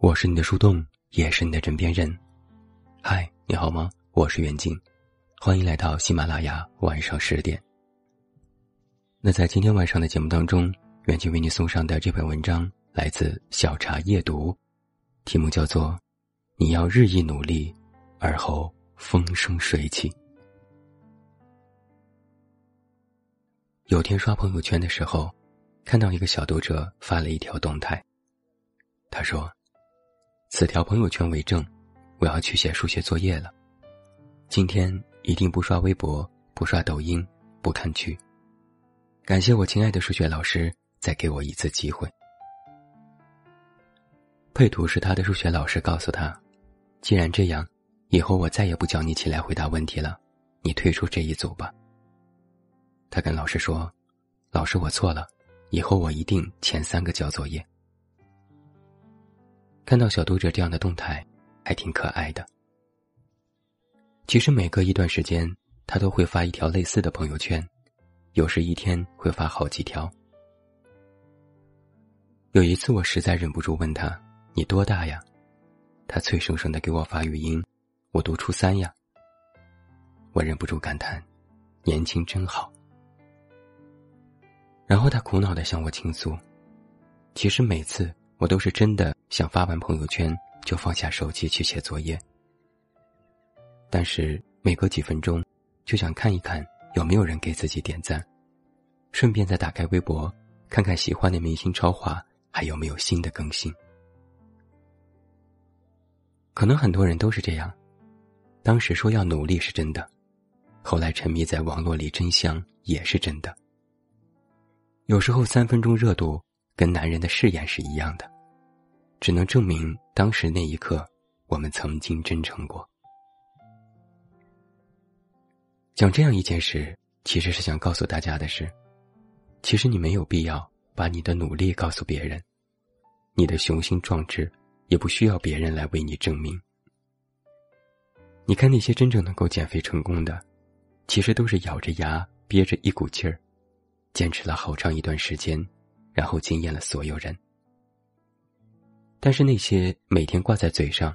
我是你的树洞，也是你的枕边人。嗨，你好吗？我是袁静，欢迎来到喜马拉雅晚上十点。那在今天晚上的节目当中，袁静为你送上的这篇文章来自小茶夜读，题目叫做《你要日益努力，而后风生水起》。有天刷朋友圈的时候，看到一个小读者发了一条动态，他说。此条朋友圈为证，我要去写数学作业了。今天一定不刷微博，不刷抖音，不看剧。感谢我亲爱的数学老师，再给我一次机会。配图是他的数学老师告诉他：“既然这样，以后我再也不叫你起来回答问题了，你退出这一组吧。”他跟老师说：“老师，我错了，以后我一定前三个交作业。”看到小读者这样的动态，还挺可爱的。其实每隔一段时间，他都会发一条类似的朋友圈，有时一天会发好几条。有一次，我实在忍不住问他：“你多大呀？”他脆生生的给我发语音：“我读初三呀。”我忍不住感叹：“年轻真好。”然后他苦恼的向我倾诉：“其实每次。”我都是真的想发完朋友圈就放下手机去写作业，但是每隔几分钟就想看一看有没有人给自己点赞，顺便再打开微博看看喜欢的明星超话还有没有新的更新。可能很多人都是这样，当时说要努力是真的，后来沉迷在网络里真香也是真的。有时候三分钟热度。跟男人的誓言是一样的，只能证明当时那一刻我们曾经真诚过。讲这样一件事，其实是想告诉大家的是，其实你没有必要把你的努力告诉别人，你的雄心壮志也不需要别人来为你证明。你看那些真正能够减肥成功的，其实都是咬着牙憋着一股劲儿，坚持了好长一段时间。然后惊艳了所有人。但是那些每天挂在嘴上，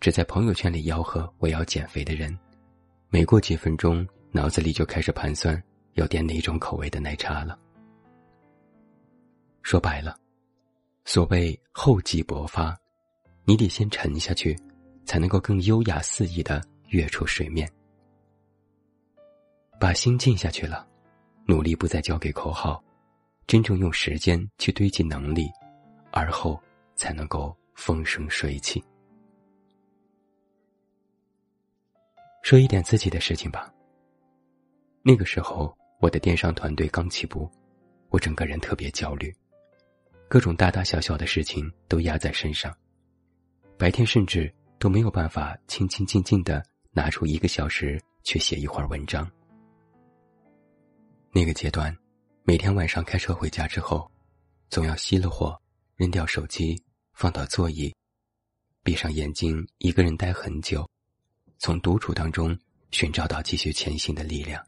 只在朋友圈里吆喝我要减肥的人，没过几分钟，脑子里就开始盘算要点哪种口味的奶茶了。说白了，所谓厚积薄发，你得先沉下去，才能够更优雅肆意的跃出水面。把心静下去了，努力不再交给口号。真正用时间去堆积能力，而后才能够风生水起。说一点自己的事情吧。那个时候，我的电商团队刚起步，我整个人特别焦虑，各种大大小小的事情都压在身上，白天甚至都没有办法清清静静的拿出一个小时去写一会儿文章。那个阶段。每天晚上开车回家之后，总要熄了火，扔掉手机，放到座椅，闭上眼睛，一个人待很久，从独处当中寻找到继续前行的力量。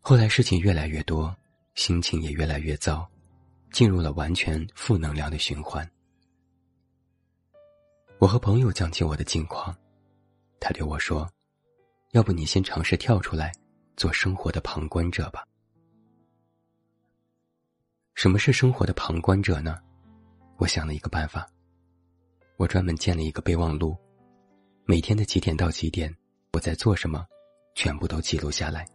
后来事情越来越多，心情也越来越糟，进入了完全负能量的循环。我和朋友讲起我的近况，他对我说：“要不你先尝试跳出来。”做生活的旁观者吧。什么是生活的旁观者呢？我想了一个办法，我专门建了一个备忘录，每天的几点到几点，我在做什么，全部都记录下来。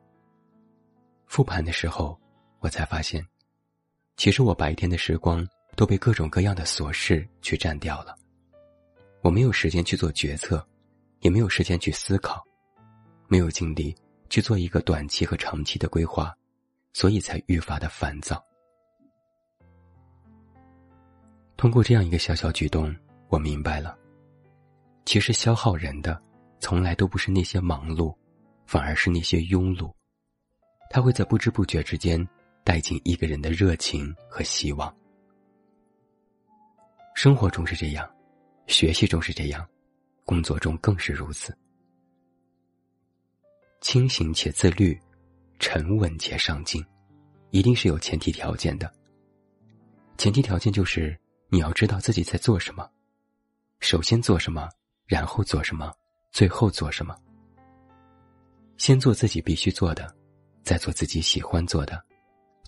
复盘的时候，我才发现，其实我白天的时光都被各种各样的琐事去占掉了，我没有时间去做决策，也没有时间去思考，没有精力。去做一个短期和长期的规划，所以才愈发的烦躁。通过这样一个小小举动，我明白了，其实消耗人的，从来都不是那些忙碌，反而是那些庸碌。他会在不知不觉之间，带进一个人的热情和希望。生活中是这样，学习中是这样，工作中更是如此。清醒且自律，沉稳且上进，一定是有前提条件的。前提条件就是你要知道自己在做什么，首先做什么，然后做什么，最后做什么。先做自己必须做的，再做自己喜欢做的，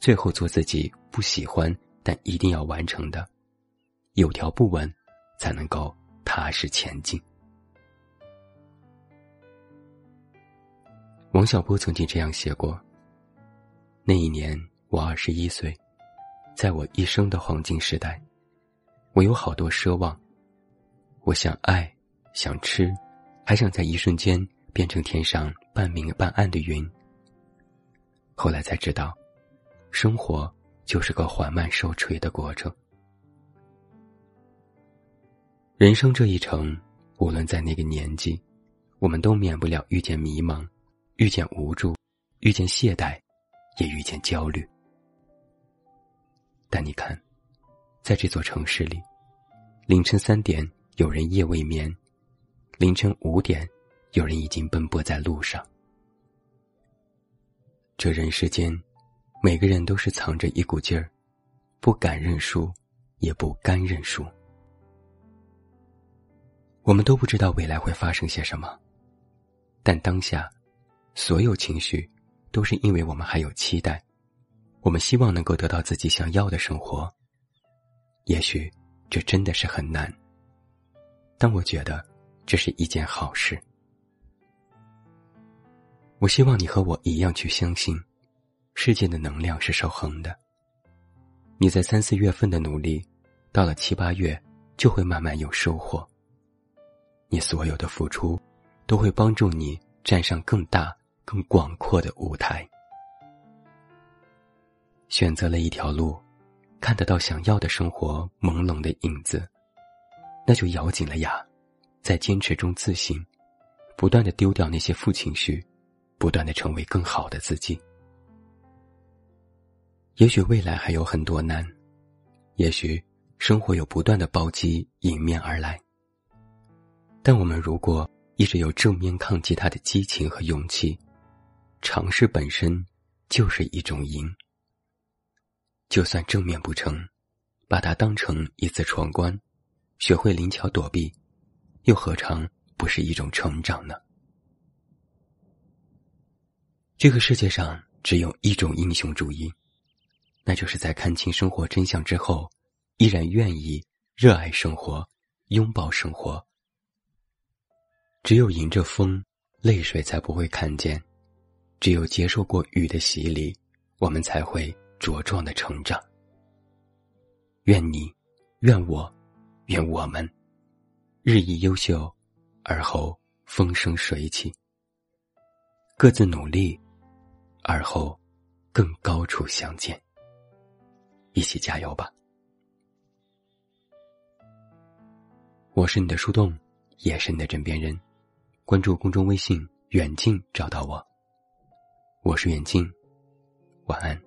最后做自己不喜欢但一定要完成的。有条不紊，才能够踏实前进。王小波曾经这样写过：“那一年我二十一岁，在我一生的黄金时代，我有好多奢望。我想爱，想吃，还想在一瞬间变成天上半明半暗的云。后来才知道，生活就是个缓慢受锤的过程。人生这一程，无论在哪个年纪，我们都免不了遇见迷茫。”遇见无助，遇见懈怠，也遇见焦虑。但你看，在这座城市里，凌晨三点有人夜未眠，凌晨五点有人已经奔波在路上。这人世间，每个人都是藏着一股劲儿，不敢认输，也不甘认输。我们都不知道未来会发生些什么，但当下。所有情绪，都是因为我们还有期待，我们希望能够得到自己想要的生活。也许这真的是很难，但我觉得这是一件好事。我希望你和我一样去相信，世界的能量是守恒的。你在三四月份的努力，到了七八月就会慢慢有收获。你所有的付出，都会帮助你站上更大。更广阔的舞台，选择了一条路，看得到想要的生活朦胧的影子，那就咬紧了牙，在坚持中自信，不断的丢掉那些负情绪，不断的成为更好的自己。也许未来还有很多难，也许生活有不断的暴击迎面而来，但我们如果一直有正面抗击它的激情和勇气。尝试本身就是一种赢。就算正面不成，把它当成一次闯关，学会灵巧躲避，又何尝不是一种成长呢？这个世界上只有一种英雄主义，那就是在看清生活真相之后，依然愿意热爱生活，拥抱生活。只有迎着风，泪水才不会看见。只有接受过雨的洗礼，我们才会茁壮的成长。愿你，愿我，愿我们，日益优秀，而后风生水起。各自努力，而后更高处相见。一起加油吧！我是你的树洞，也是你的枕边人。关注公众微信“远近”，找到我。我是远近，晚安。